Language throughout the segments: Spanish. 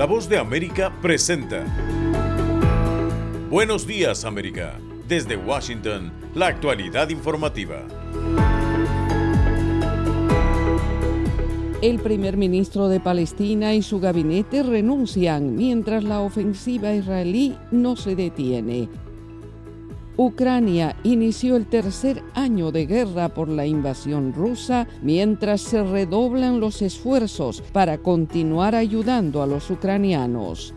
La voz de América presenta. Buenos días América. Desde Washington, la actualidad informativa. El primer ministro de Palestina y su gabinete renuncian mientras la ofensiva israelí no se detiene. Ucrania inició el tercer año de guerra por la invasión rusa mientras se redoblan los esfuerzos para continuar ayudando a los ucranianos.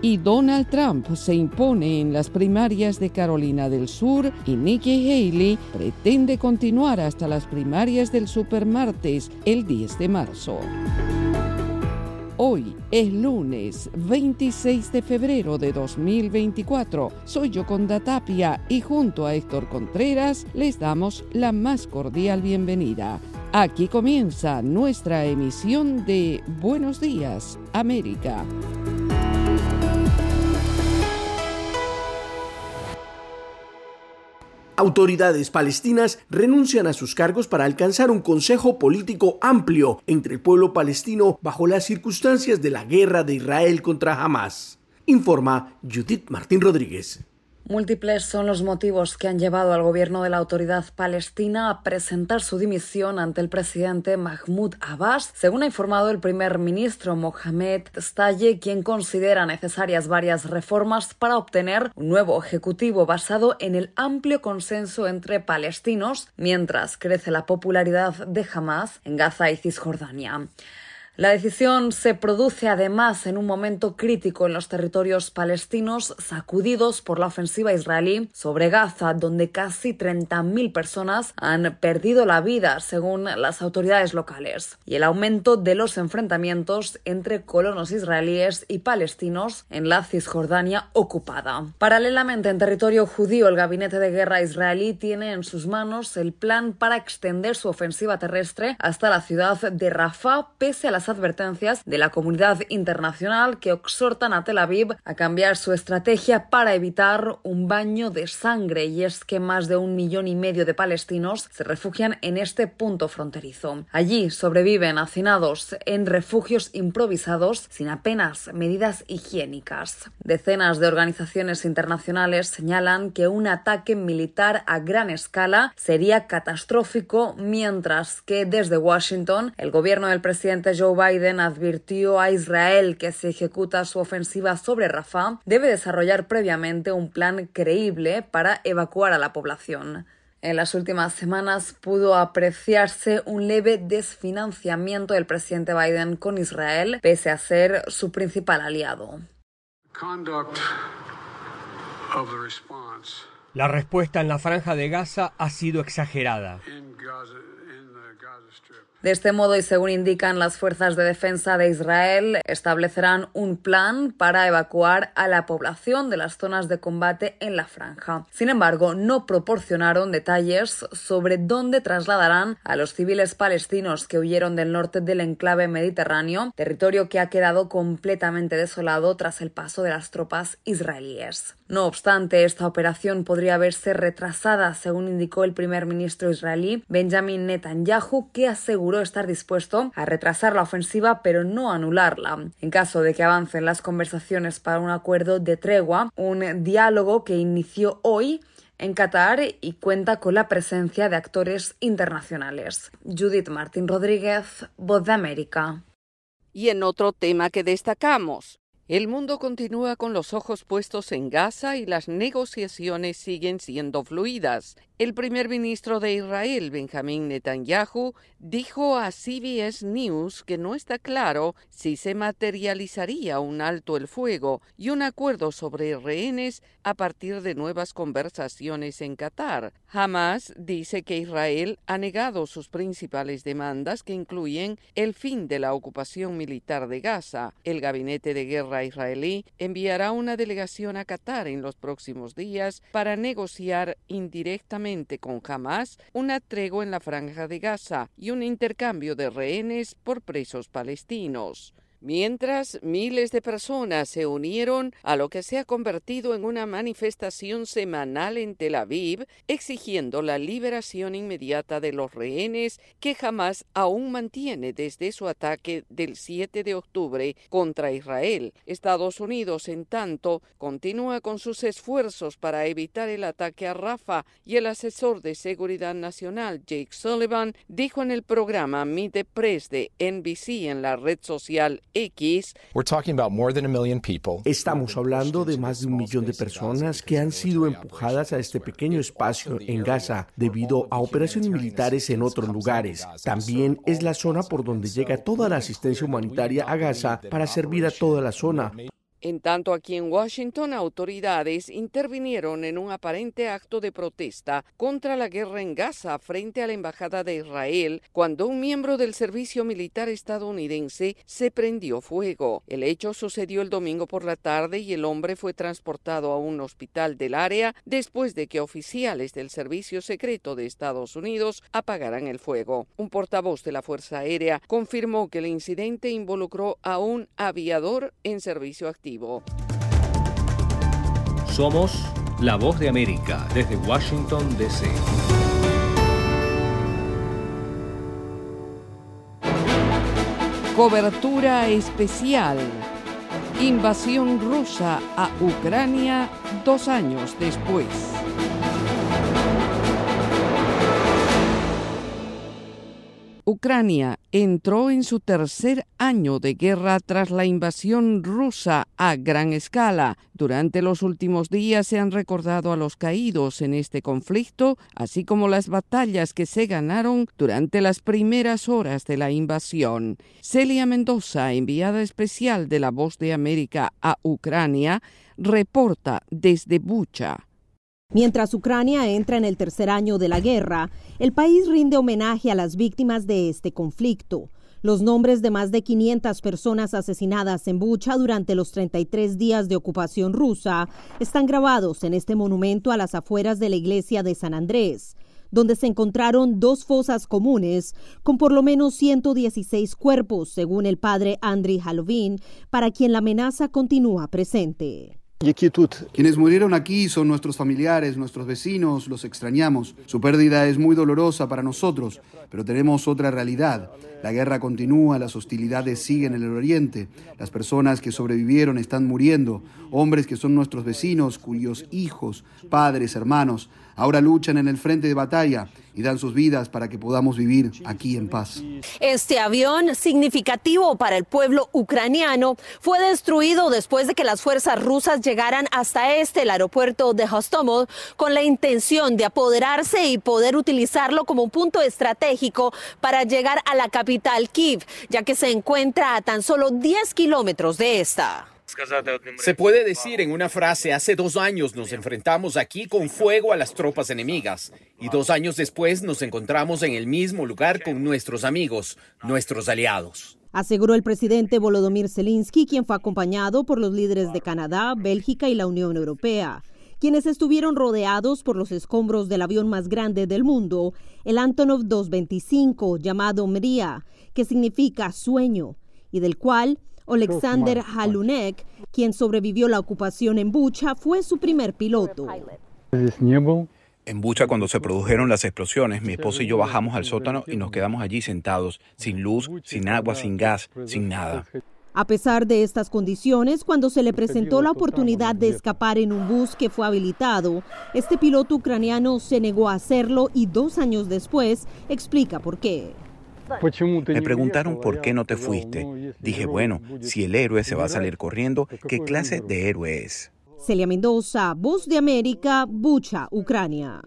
Y Donald Trump se impone en las primarias de Carolina del Sur y Nikki Haley pretende continuar hasta las primarias del supermartes el 10 de marzo. Hoy es lunes 26 de febrero de 2024. Soy Yoconda Tapia y junto a Héctor Contreras les damos la más cordial bienvenida. Aquí comienza nuestra emisión de Buenos Días, América. Autoridades palestinas renuncian a sus cargos para alcanzar un consejo político amplio entre el pueblo palestino bajo las circunstancias de la guerra de Israel contra Hamas, informa Judith Martín Rodríguez. Múltiples son los motivos que han llevado al gobierno de la autoridad palestina a presentar su dimisión ante el presidente Mahmoud Abbas, según ha informado el primer ministro Mohamed Staye, quien considera necesarias varias reformas para obtener un nuevo ejecutivo basado en el amplio consenso entre palestinos, mientras crece la popularidad de Hamas en Gaza y Cisjordania. La decisión se produce además en un momento crítico en los territorios palestinos sacudidos por la ofensiva israelí sobre Gaza, donde casi 30.000 personas han perdido la vida, según las autoridades locales, y el aumento de los enfrentamientos entre colonos israelíes y palestinos en la Cisjordania ocupada. Paralelamente, en territorio judío, el gabinete de guerra israelí tiene en sus manos el plan para extender su ofensiva terrestre hasta la ciudad de Rafah, pese a las advertencias de la comunidad internacional que exhortan a Tel Aviv a cambiar su estrategia para evitar un baño de sangre y es que más de un millón y medio de palestinos se refugian en este punto fronterizo. Allí sobreviven hacinados en refugios improvisados sin apenas medidas higiénicas. Decenas de organizaciones internacionales señalan que un ataque militar a gran escala sería catastrófico, mientras que desde Washington el gobierno del presidente Joe Biden advirtió a Israel que si ejecuta su ofensiva sobre Rafah, debe desarrollar previamente un plan creíble para evacuar a la población. En las últimas semanas pudo apreciarse un leve desfinanciamiento del presidente Biden con Israel, pese a ser su principal aliado. La respuesta en la franja de Gaza ha sido exagerada. De este modo, y según indican las fuerzas de defensa de Israel, establecerán un plan para evacuar a la población de las zonas de combate en la franja. Sin embargo, no proporcionaron detalles sobre dónde trasladarán a los civiles palestinos que huyeron del norte del enclave mediterráneo, territorio que ha quedado completamente desolado tras el paso de las tropas israelíes. No obstante, esta operación podría verse retrasada, según indicó el primer ministro israelí Benjamin Netanyahu, que aseguró estar dispuesto a retrasar la ofensiva pero no anularla, en caso de que avancen las conversaciones para un acuerdo de tregua, un diálogo que inició hoy en Qatar y cuenta con la presencia de actores internacionales. Judith Martín Rodríguez, Voz de América. Y en otro tema que destacamos, el mundo continúa con los ojos puestos en Gaza y las negociaciones siguen siendo fluidas. El primer ministro de Israel, Benjamín Netanyahu, dijo a CBS News que no está claro si se materializaría un alto el fuego y un acuerdo sobre rehenes a partir de nuevas conversaciones en Qatar. Hamas dice que Israel ha negado sus principales demandas que incluyen el fin de la ocupación militar de Gaza. El gabinete de guerra israelí enviará una delegación a Qatar en los próximos días para negociar indirectamente con Hamas una tregua en la franja de Gaza y un intercambio de rehenes por presos palestinos. Mientras miles de personas se unieron a lo que se ha convertido en una manifestación semanal en Tel Aviv exigiendo la liberación inmediata de los rehenes que jamás aún mantiene desde su ataque del 7 de octubre contra Israel. Estados Unidos, en tanto, continúa con sus esfuerzos para evitar el ataque a Rafa y el asesor de Seguridad Nacional, Jake Sullivan, dijo en el programa Meet the Press de NBC en la red social X. Estamos hablando de más de un millón de personas que han sido empujadas a este pequeño espacio en Gaza debido a operaciones militares en otros lugares. También es la zona por donde llega toda la asistencia humanitaria a Gaza para servir a toda la zona. En tanto, aquí en Washington, autoridades intervinieron en un aparente acto de protesta contra la guerra en Gaza frente a la Embajada de Israel cuando un miembro del servicio militar estadounidense se prendió fuego. El hecho sucedió el domingo por la tarde y el hombre fue transportado a un hospital del área después de que oficiales del Servicio Secreto de Estados Unidos apagaran el fuego. Un portavoz de la Fuerza Aérea confirmó que el incidente involucró a un aviador en servicio activo. Somos la voz de América desde Washington, D.C. Cobertura especial. Invasión rusa a Ucrania dos años después. Ucrania entró en su tercer año de guerra tras la invasión rusa a gran escala. Durante los últimos días se han recordado a los caídos en este conflicto, así como las batallas que se ganaron durante las primeras horas de la invasión. Celia Mendoza, enviada especial de La Voz de América a Ucrania, reporta desde Bucha. Mientras Ucrania entra en el tercer año de la guerra, el país rinde homenaje a las víctimas de este conflicto. Los nombres de más de 500 personas asesinadas en Bucha durante los 33 días de ocupación rusa están grabados en este monumento a las afueras de la iglesia de San Andrés, donde se encontraron dos fosas comunes con por lo menos 116 cuerpos, según el padre Andriy Halovin, para quien la amenaza continúa presente. Quienes murieron aquí son nuestros familiares, nuestros vecinos, los extrañamos. Su pérdida es muy dolorosa para nosotros, pero tenemos otra realidad. La guerra continúa, las hostilidades siguen en el oriente, las personas que sobrevivieron están muriendo, hombres que son nuestros vecinos, cuyos hijos, padres, hermanos, ahora luchan en el frente de batalla y dan sus vidas para que podamos vivir aquí en paz. Este avión, significativo para el pueblo ucraniano, fue destruido después de que las fuerzas rusas llegaran hasta este, el aeropuerto de Hostomel, con la intención de apoderarse y poder utilizarlo como un punto estratégico para llegar a la capital Kiev, ya que se encuentra a tan solo 10 kilómetros de esta. Se puede decir en una frase, hace dos años nos enfrentamos aquí con fuego a las tropas enemigas y dos años después nos encontramos en el mismo lugar con nuestros amigos, nuestros aliados. Aseguró el presidente Volodymyr Zelensky, quien fue acompañado por los líderes de Canadá, Bélgica y la Unión Europea quienes estuvieron rodeados por los escombros del avión más grande del mundo, el Antonov 225, llamado Mria, que significa sueño, y del cual Alexander Halunek, quien sobrevivió la ocupación en Bucha, fue su primer piloto. En Bucha, cuando se produjeron las explosiones, mi esposo y yo bajamos al sótano y nos quedamos allí sentados, sin luz, sin agua, sin gas, sin nada. A pesar de estas condiciones, cuando se le presentó la oportunidad de escapar en un bus que fue habilitado, este piloto ucraniano se negó a hacerlo y dos años después explica por qué. Me preguntaron por qué no te fuiste. Dije, bueno, si el héroe se va a salir corriendo, ¿qué clase de héroe es? Celia Mendoza, Voz de América, Bucha, Ucrania.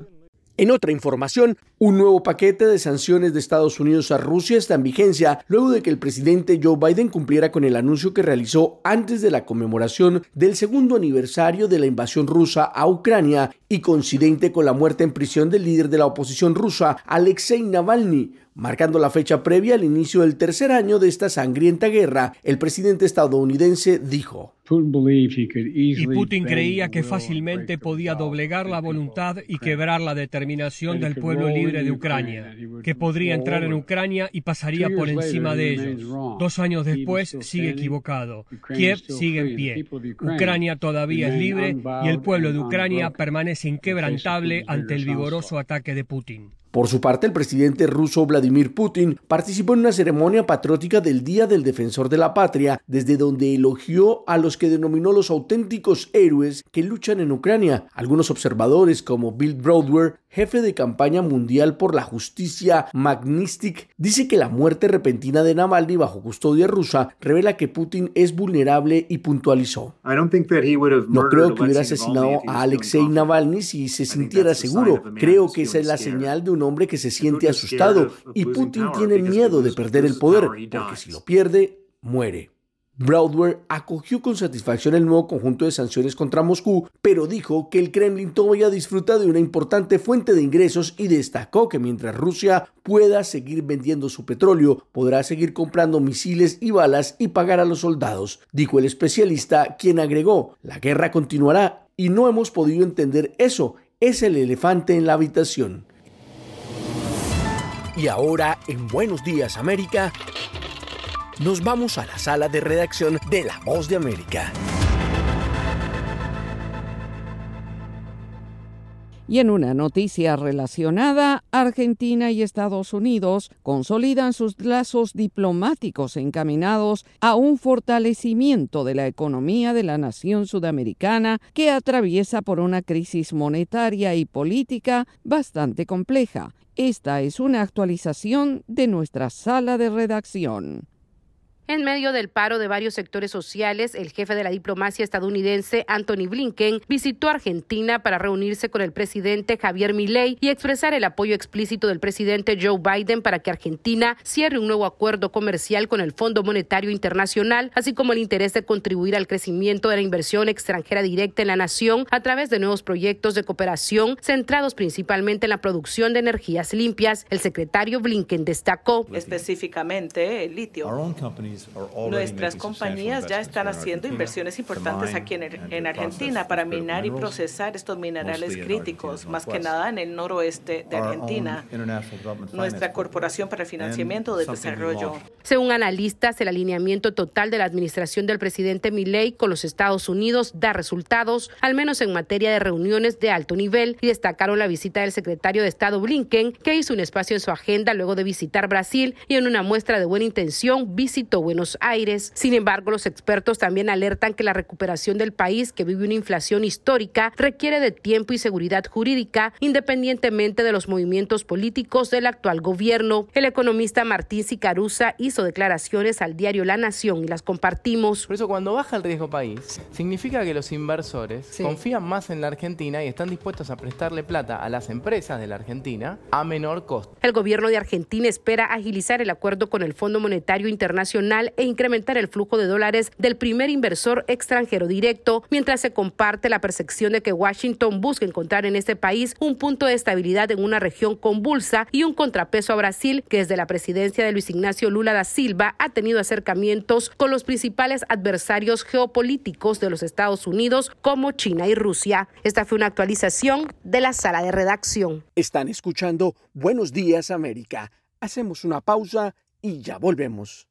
En otra información, un nuevo paquete de sanciones de Estados Unidos a Rusia está en vigencia luego de que el presidente Joe Biden cumpliera con el anuncio que realizó antes de la conmemoración del segundo aniversario de la invasión rusa a Ucrania y coincidente con la muerte en prisión del líder de la oposición rusa, Alexei Navalny, Marcando la fecha previa al inicio del tercer año de esta sangrienta guerra, el presidente estadounidense dijo, y Putin creía que fácilmente podía doblegar la voluntad y quebrar la determinación del pueblo libre de Ucrania, que podría entrar en Ucrania y pasaría por encima de ellos. Dos años después sigue equivocado. Kiev sigue en pie. Ucrania todavía es libre y el pueblo de Ucrania permanece inquebrantable ante el vigoroso ataque de Putin. Por su parte, el presidente ruso Vladimir Putin participó en una ceremonia patriótica del Día del Defensor de la Patria, desde donde elogió a los que denominó los auténticos héroes que luchan en Ucrania. Algunos observadores, como Bill Broadway, jefe de campaña mundial por la justicia Magnistic, dice que la muerte repentina de Navalny bajo custodia rusa revela que Putin es vulnerable y puntualizó. No creo que hubiera asesinado a Alexei Navalny si se sintiera seguro. Creo que esa es la señal de un hombre que se siente asustado y Putin tiene miedo de perder el poder, porque si lo pierde, muere. Broadway acogió con satisfacción el nuevo conjunto de sanciones contra Moscú, pero dijo que el Kremlin todavía disfruta de una importante fuente de ingresos y destacó que mientras Rusia pueda seguir vendiendo su petróleo, podrá seguir comprando misiles y balas y pagar a los soldados, dijo el especialista, quien agregó, la guerra continuará y no hemos podido entender eso, es el elefante en la habitación. Y ahora, en Buenos Días América, nos vamos a la sala de redacción de La Voz de América. Y en una noticia relacionada, Argentina y Estados Unidos consolidan sus lazos diplomáticos encaminados a un fortalecimiento de la economía de la nación sudamericana que atraviesa por una crisis monetaria y política bastante compleja. Esta es una actualización de nuestra sala de redacción. En medio del paro de varios sectores sociales, el jefe de la diplomacia estadounidense, Anthony Blinken, visitó Argentina para reunirse con el presidente Javier Milei y expresar el apoyo explícito del presidente Joe Biden para que Argentina cierre un nuevo acuerdo comercial con el Fondo Monetario Internacional, así como el interés de contribuir al crecimiento de la inversión extranjera directa en la nación a través de nuevos proyectos de cooperación centrados principalmente en la producción de energías limpias. El secretario Blinken destacó específicamente el litio. Nuestras compañías ya están haciendo inversiones importantes aquí en, Argentina para minar y procesar estos minerales críticos, más que nada en el noroeste de Argentina. Nuestra Corporación para el Financiamiento del Desarrollo. Según analistas, el alineamiento total de la administración del presidente Milley con los Estados Unidos da resultados, al menos en materia de reuniones de alto nivel, y destacaron la visita del secretario de Estado Blinken, que hizo un espacio en su agenda luego de visitar Brasil y en una muestra de buena intención visitó Buenos Aires. Sin embargo, los expertos también alertan que la recuperación del país, que vive una inflación histórica, requiere de tiempo y seguridad jurídica, independientemente de los movimientos políticos del actual gobierno. El economista Martín Sicarusa hizo declaraciones al diario La Nación y las compartimos. Por eso, cuando baja el riesgo país, significa que los inversores confían más en la Argentina y están dispuestos a prestarle plata a las empresas de la Argentina a menor costo. El gobierno de Argentina espera agilizar el acuerdo con el Fondo Monetario Internacional e incrementar el flujo de dólares del primer inversor extranjero directo, mientras se comparte la percepción de que Washington busca encontrar en este país un punto de estabilidad en una región convulsa y un contrapeso a Brasil, que desde la presidencia de Luis Ignacio Lula da Silva ha tenido acercamientos con los principales adversarios geopolíticos de los Estados Unidos como China y Rusia. Esta fue una actualización de la sala de redacción. Están escuchando Buenos Días América. Hacemos una pausa y ya volvemos.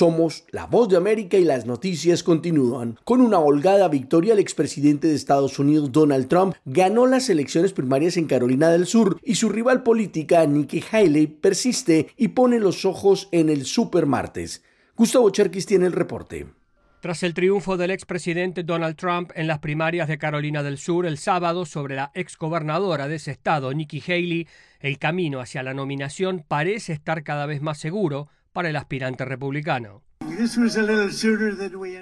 Somos la voz de América y las noticias continúan. Con una holgada victoria, el expresidente de Estados Unidos, Donald Trump, ganó las elecciones primarias en Carolina del Sur y su rival política, Nikki Haley, persiste y pone los ojos en el supermartes. Gustavo Cherkis tiene el reporte. Tras el triunfo del expresidente Donald Trump en las primarias de Carolina del Sur el sábado sobre la exgobernadora de ese estado, Nikki Haley, el camino hacia la nominación parece estar cada vez más seguro para el aspirante republicano.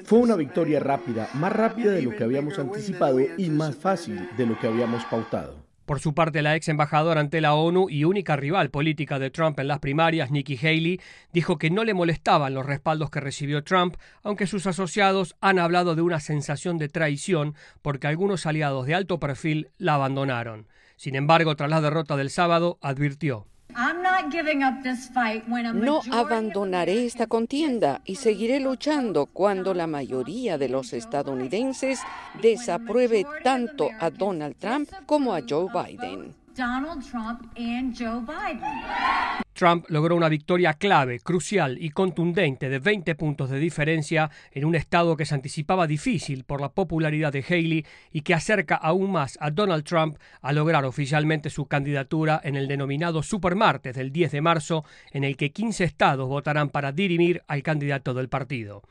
Fue una victoria rápida, más rápida de lo que habíamos anticipado y más fácil de lo que habíamos pautado. Por su parte, la ex embajadora ante la ONU y única rival política de Trump en las primarias, Nikki Haley, dijo que no le molestaban los respaldos que recibió Trump, aunque sus asociados han hablado de una sensación de traición porque algunos aliados de alto perfil la abandonaron. Sin embargo, tras la derrota del sábado, advirtió. No abandonaré esta contienda y seguiré luchando cuando la mayoría de los estadounidenses desapruebe tanto a Donald Trump como a Joe Biden. Trump logró una victoria clave, crucial y contundente de 20 puntos de diferencia en un estado que se anticipaba difícil por la popularidad de Haley y que acerca aún más a Donald Trump a lograr oficialmente su candidatura en el denominado Supermartes del 10 de marzo, en el que 15 estados votarán para dirimir al candidato del partido.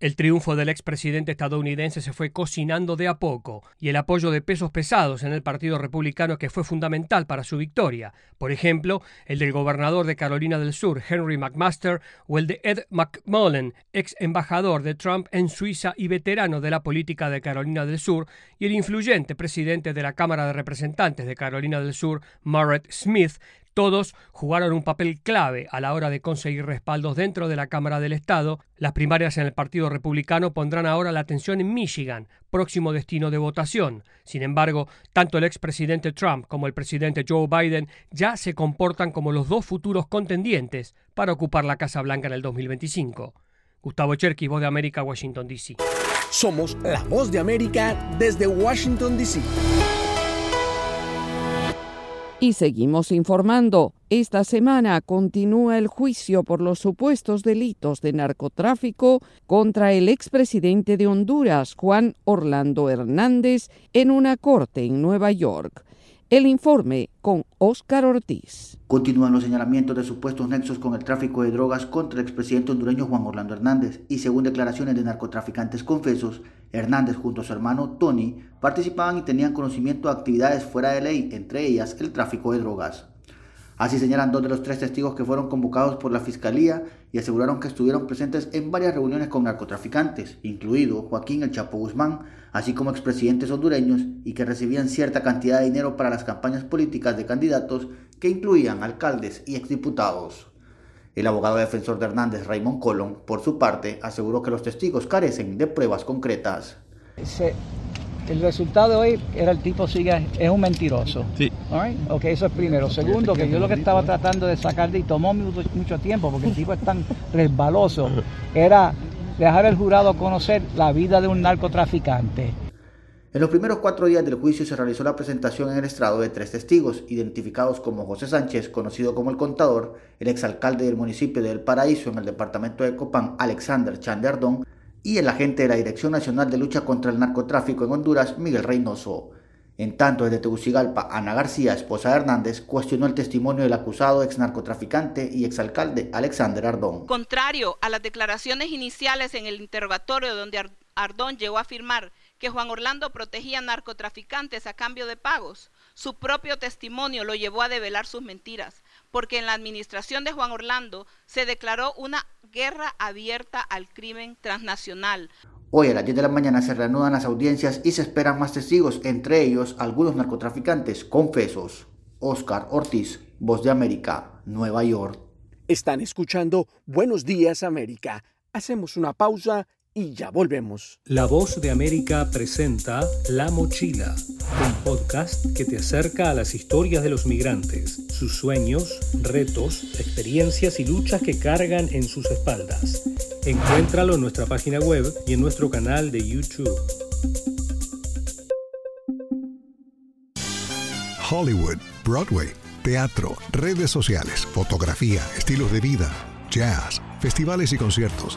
El triunfo del expresidente estadounidense se fue cocinando de a poco y el apoyo de pesos pesados en el Partido Republicano que fue fundamental para su victoria, por ejemplo, el del gobernador de Carolina del Sur, Henry McMaster, o el de Ed McMullen, ex embajador de Trump en Suiza y veterano de la política de Carolina del Sur, y el influyente presidente de la Cámara de Representantes de Carolina del Sur, Margaret Smith, todos jugaron un papel clave a la hora de conseguir respaldos dentro de la Cámara del Estado. Las primarias en el Partido Republicano pondrán ahora la atención en Michigan, próximo destino de votación. Sin embargo, tanto el expresidente Trump como el presidente Joe Biden ya se comportan como los dos futuros contendientes para ocupar la Casa Blanca en el 2025. Gustavo Cherky, Voz de América, Washington, D.C. Somos la Voz de América desde Washington, D.C. Y seguimos informando. Esta semana continúa el juicio por los supuestos delitos de narcotráfico contra el expresidente de Honduras, Juan Orlando Hernández, en una corte en Nueva York. El informe con Óscar Ortiz. Continúan los señalamientos de supuestos nexos con el tráfico de drogas contra el expresidente hondureño Juan Orlando Hernández y según declaraciones de narcotraficantes confesos, Hernández junto a su hermano Tony participaban y tenían conocimiento de actividades fuera de ley, entre ellas el tráfico de drogas. Así señalan dos de los tres testigos que fueron convocados por la Fiscalía y aseguraron que estuvieron presentes en varias reuniones con narcotraficantes, incluido Joaquín El Chapo Guzmán, así como expresidentes hondureños, y que recibían cierta cantidad de dinero para las campañas políticas de candidatos que incluían alcaldes y exdiputados. El abogado defensor de Hernández, Raymond Colón, por su parte, aseguró que los testigos carecen de pruebas concretas el resultado de hoy era el tipo sigue, es un mentiroso. Sí. Ok, eso es primero. Segundo, que yo lo que estaba tratando de sacar de y tomó mucho, mucho tiempo porque el tipo es tan resbaloso, era dejar al jurado conocer la vida de un narcotraficante. En los primeros cuatro días del juicio se realizó la presentación en el estrado de tres testigos, identificados como José Sánchez, conocido como el contador, el exalcalde del municipio de El Paraíso en el departamento de Copán, Alexander Chanderdón, y el agente de la Dirección Nacional de Lucha contra el Narcotráfico en Honduras, Miguel Reynoso. En tanto, desde Tegucigalpa, Ana García, esposa de Hernández, cuestionó el testimonio del acusado ex narcotraficante y exalcalde Alexander Ardón. Contrario a las declaraciones iniciales en el interrogatorio donde Ardón llegó a afirmar que Juan Orlando protegía narcotraficantes a cambio de pagos, su propio testimonio lo llevó a develar sus mentiras, porque en la administración de Juan Orlando se declaró una guerra abierta al crimen transnacional. Hoy a las 10 de la mañana se reanudan las audiencias y se esperan más testigos, entre ellos algunos narcotraficantes confesos. Oscar Ortiz, Voz de América, Nueva York. Están escuchando Buenos Días América. Hacemos una pausa y ya volvemos. La voz de América presenta La Mochila, un podcast que te acerca a las historias de los migrantes, sus sueños, retos, experiencias y luchas que cargan en sus espaldas. Encuéntralo en nuestra página web y en nuestro canal de YouTube. Hollywood, Broadway, teatro, redes sociales, fotografía, estilos de vida, jazz, festivales y conciertos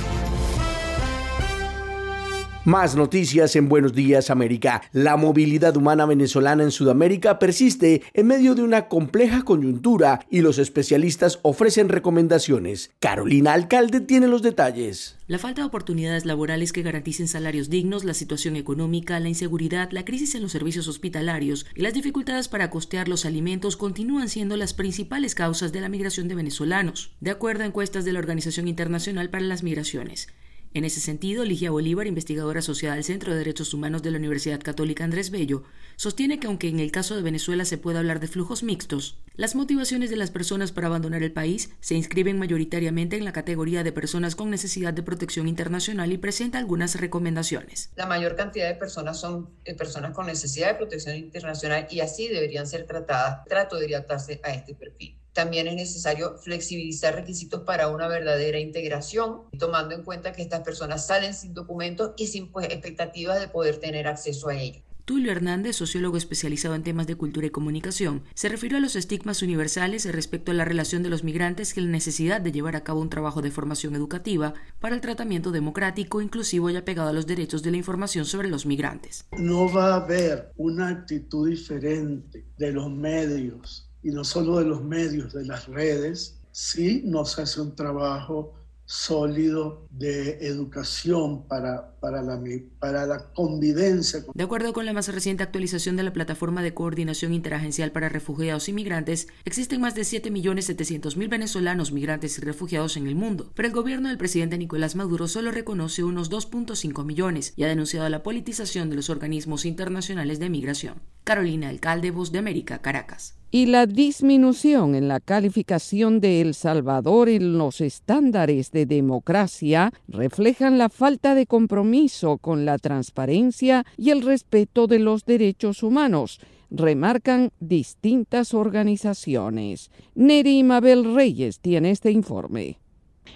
Más noticias en Buenos Días América. La movilidad humana venezolana en Sudamérica persiste en medio de una compleja coyuntura y los especialistas ofrecen recomendaciones. Carolina Alcalde tiene los detalles. La falta de oportunidades laborales que garanticen salarios dignos, la situación económica, la inseguridad, la crisis en los servicios hospitalarios y las dificultades para costear los alimentos continúan siendo las principales causas de la migración de venezolanos, de acuerdo a encuestas de la Organización Internacional para las Migraciones. En ese sentido, Ligia Bolívar, investigadora asociada al Centro de Derechos Humanos de la Universidad Católica Andrés Bello, sostiene que aunque en el caso de Venezuela se puede hablar de flujos mixtos, las motivaciones de las personas para abandonar el país se inscriben mayoritariamente en la categoría de personas con necesidad de protección internacional y presenta algunas recomendaciones. La mayor cantidad de personas son eh, personas con necesidad de protección internacional y así deberían ser tratadas. Trato de adaptarse a este perfil. También es necesario flexibilizar requisitos para una verdadera integración, tomando en cuenta que estas personas salen sin documentos y sin pues, expectativas de poder tener acceso a ellos. Tulio Hernández, sociólogo especializado en temas de cultura y comunicación, se refirió a los estigmas universales respecto a la relación de los migrantes y la necesidad de llevar a cabo un trabajo de formación educativa para el tratamiento democrático, inclusivo y apegado a los derechos de la información sobre los migrantes. No va a haber una actitud diferente de los medios y no solo de los medios, de las redes, si no se hace un trabajo sólido de educación para, para, la, para la convivencia. De acuerdo con la más reciente actualización de la Plataforma de Coordinación Interagencial para Refugiados y Migrantes, existen más de 7.700.000 venezolanos migrantes y refugiados en el mundo, pero el gobierno del presidente Nicolás Maduro solo reconoce unos 2.5 millones y ha denunciado la politización de los organismos internacionales de migración. Carolina Alcalde, Voz de América, Caracas y la disminución en la calificación de El Salvador en los estándares de democracia reflejan la falta de compromiso con la transparencia y el respeto de los derechos humanos, remarcan distintas organizaciones. Neri Mabel Reyes tiene este informe.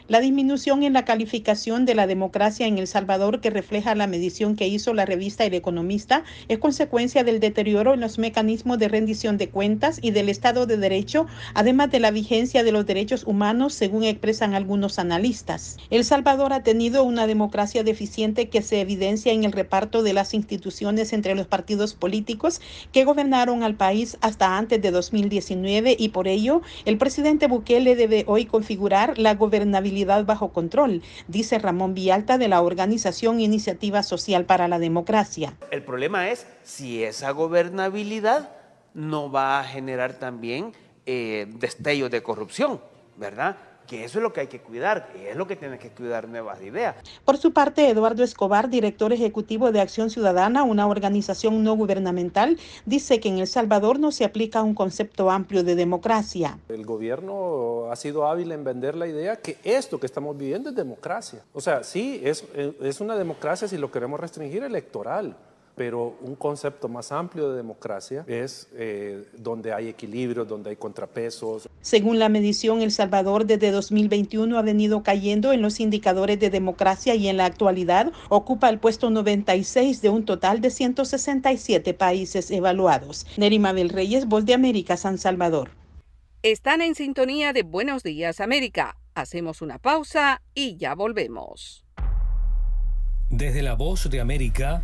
La disminución en la calificación de la democracia en El Salvador que refleja la medición que hizo la revista El Economista es consecuencia del deterioro en los mecanismos de rendición de cuentas y del Estado de Derecho, además de la vigencia de los derechos humanos, según expresan algunos analistas. El Salvador ha tenido una democracia deficiente que se evidencia en el reparto de las instituciones entre los partidos políticos que gobernaron al país hasta antes de 2019 y por ello el presidente Bukele debe hoy configurar la gobernabilidad bajo control, dice Ramón Vialta de la organización Iniciativa Social para la Democracia. El problema es si esa gobernabilidad no va a generar también eh, destellos de corrupción, ¿verdad? Que eso es lo que hay que cuidar, que es lo que tiene que cuidar nuevas ideas. Por su parte, Eduardo Escobar, director ejecutivo de Acción Ciudadana, una organización no gubernamental, dice que en El Salvador no se aplica un concepto amplio de democracia. El gobierno ha sido hábil en vender la idea que esto que estamos viviendo es democracia. O sea, sí, es, es una democracia si lo queremos restringir electoral pero un concepto más amplio de democracia es eh, donde hay equilibrio, donde hay contrapesos. Según la medición, El Salvador desde 2021 ha venido cayendo en los indicadores de democracia y en la actualidad ocupa el puesto 96 de un total de 167 países evaluados. Nerima Mabel Reyes, Voz de América, San Salvador. Están en sintonía de Buenos Días América. Hacemos una pausa y ya volvemos. Desde la Voz de América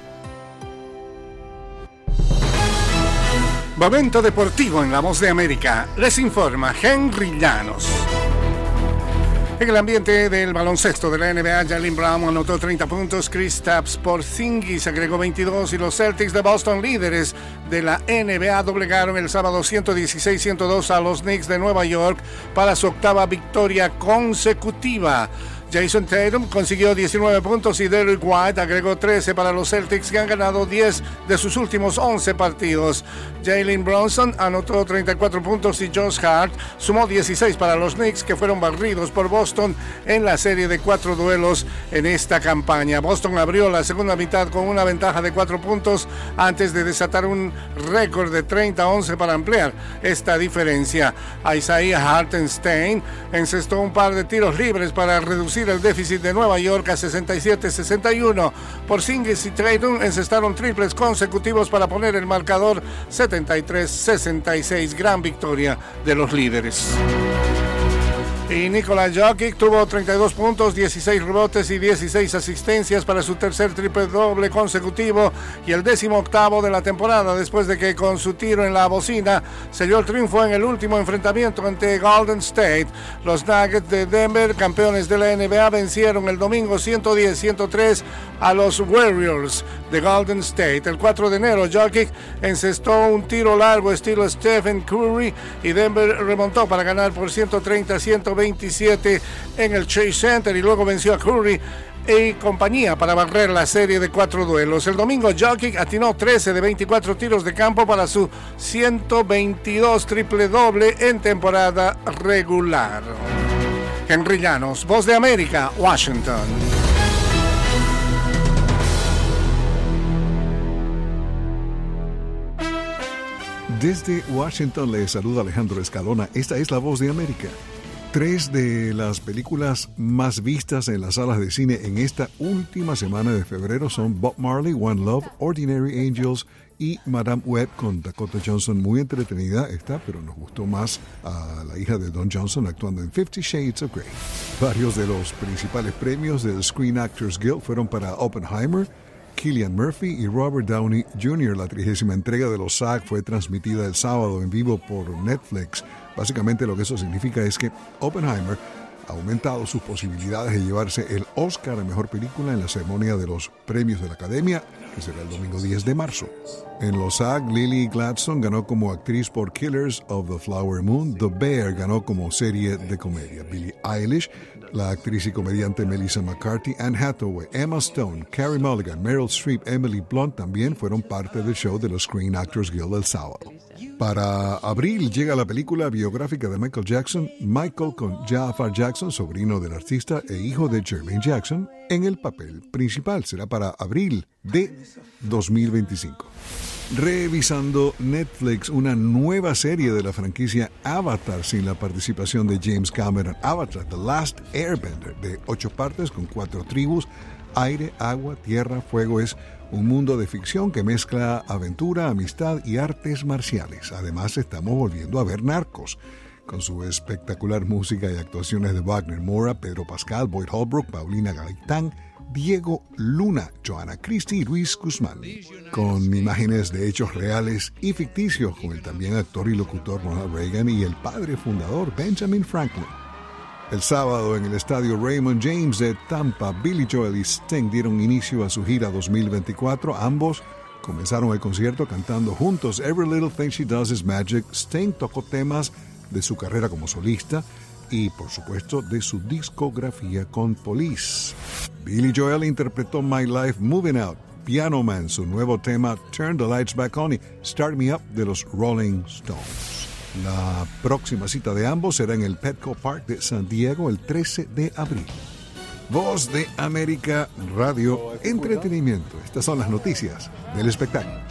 Momento deportivo en La Voz de América. Les informa Henry Llanos. En el ambiente del baloncesto de la NBA, Jalen Brown anotó 30 puntos, Chris Tapps por Zingis agregó 22 y los Celtics de Boston, líderes de la NBA, doblegaron el sábado 116-102 a los Knicks de Nueva York para su octava victoria consecutiva. Jason Tatum consiguió 19 puntos y Derrick White agregó 13 para los Celtics que han ganado 10 de sus últimos 11 partidos. Jalen Bronson anotó 34 puntos y Josh Hart sumó 16 para los Knicks que fueron barridos por Boston en la serie de cuatro duelos en esta campaña. Boston abrió la segunda mitad con una ventaja de 4 puntos antes de desatar un récord de 30-11 para ampliar esta diferencia. Isaiah Hartenstein encestó un par de tiros libres para reducir el déficit de Nueva York a 67-61. Por Singles y Tatum encestaron triples consecutivos para poner el marcador 73-66. Gran victoria de los líderes. Y Nikola Jokic tuvo 32 puntos, 16 rebotes y 16 asistencias para su tercer triple doble consecutivo y el décimo octavo de la temporada después de que con su tiro en la bocina selló el triunfo en el último enfrentamiento ante Golden State. Los Nuggets de Denver, campeones de la NBA, vencieron el domingo 110-103 a los Warriors de Golden State. El 4 de enero, Jokic encestó un tiro largo estilo Stephen Curry y Denver remontó para ganar por 130-120 27 en el Chase Center y luego venció a Curry y compañía para barrer la serie de cuatro duelos. El domingo Jokic atinó 13 de 24 tiros de campo para su 122 triple doble en temporada regular. Henry Llanos, Voz de América, Washington. Desde Washington le saluda Alejandro Escalona. Esta es la Voz de América. Tres de las películas más vistas en las salas de cine en esta última semana de febrero son Bob Marley, One Love, Ordinary Angels y Madame Web con Dakota Johnson. Muy entretenida esta, pero nos gustó más a la hija de Don Johnson actuando en Fifty Shades of Grey. Varios de los principales premios del Screen Actors Guild fueron para Oppenheimer, Killian Murphy y Robert Downey Jr. La trigésima entrega de los SAG fue transmitida el sábado en vivo por Netflix. Básicamente lo que eso significa es que Oppenheimer ha aumentado sus posibilidades de llevarse el Oscar a Mejor Película en la ceremonia de los premios de la Academia, que será el domingo 10 de marzo. En los SAG, Lily Gladstone ganó como actriz por Killers of the Flower Moon, The Bear ganó como serie de comedia, Billie Eilish la actriz y comediante Melissa McCarthy, Anne Hathaway, Emma Stone, Carrie Mulligan, Meryl Streep, Emily Blunt también fueron parte del show de los Screen Actors Guild el sábado. Para abril llega la película biográfica de Michael Jackson, Michael con Jafar Jackson, sobrino del artista e hijo de Jermaine Jackson, en el papel principal. Será para abril de 2025 revisando Netflix una nueva serie de la franquicia Avatar sin la participación de James Cameron. Avatar, The Last Airbender, de ocho partes con cuatro tribus, aire, agua, tierra, fuego. Es un mundo de ficción que mezcla aventura, amistad y artes marciales. Además, estamos volviendo a ver narcos. Con su espectacular música y actuaciones de Wagner Mora, Pedro Pascal, Boyd Holbrook, Paulina Gaitán, Diego Luna, Joana Christie y Luis Guzmán, con imágenes de hechos reales y ficticios con el también actor y locutor Ronald Reagan y el padre fundador Benjamin Franklin. El sábado en el estadio Raymond James de Tampa, Billy Joel y Sting dieron inicio a su gira 2024. Ambos comenzaron el concierto cantando juntos Every Little Thing She Does Is Magic. Sting tocó temas de su carrera como solista y por supuesto de su discografía con Police. Billy Joel interpretó My Life Moving Out, Piano Man, su nuevo tema Turn the Lights Back On y Start Me Up de los Rolling Stones. La próxima cita de ambos será en el Petco Park de San Diego el 13 de abril. Voz de América Radio Entretenimiento. Estas son las noticias del espectáculo.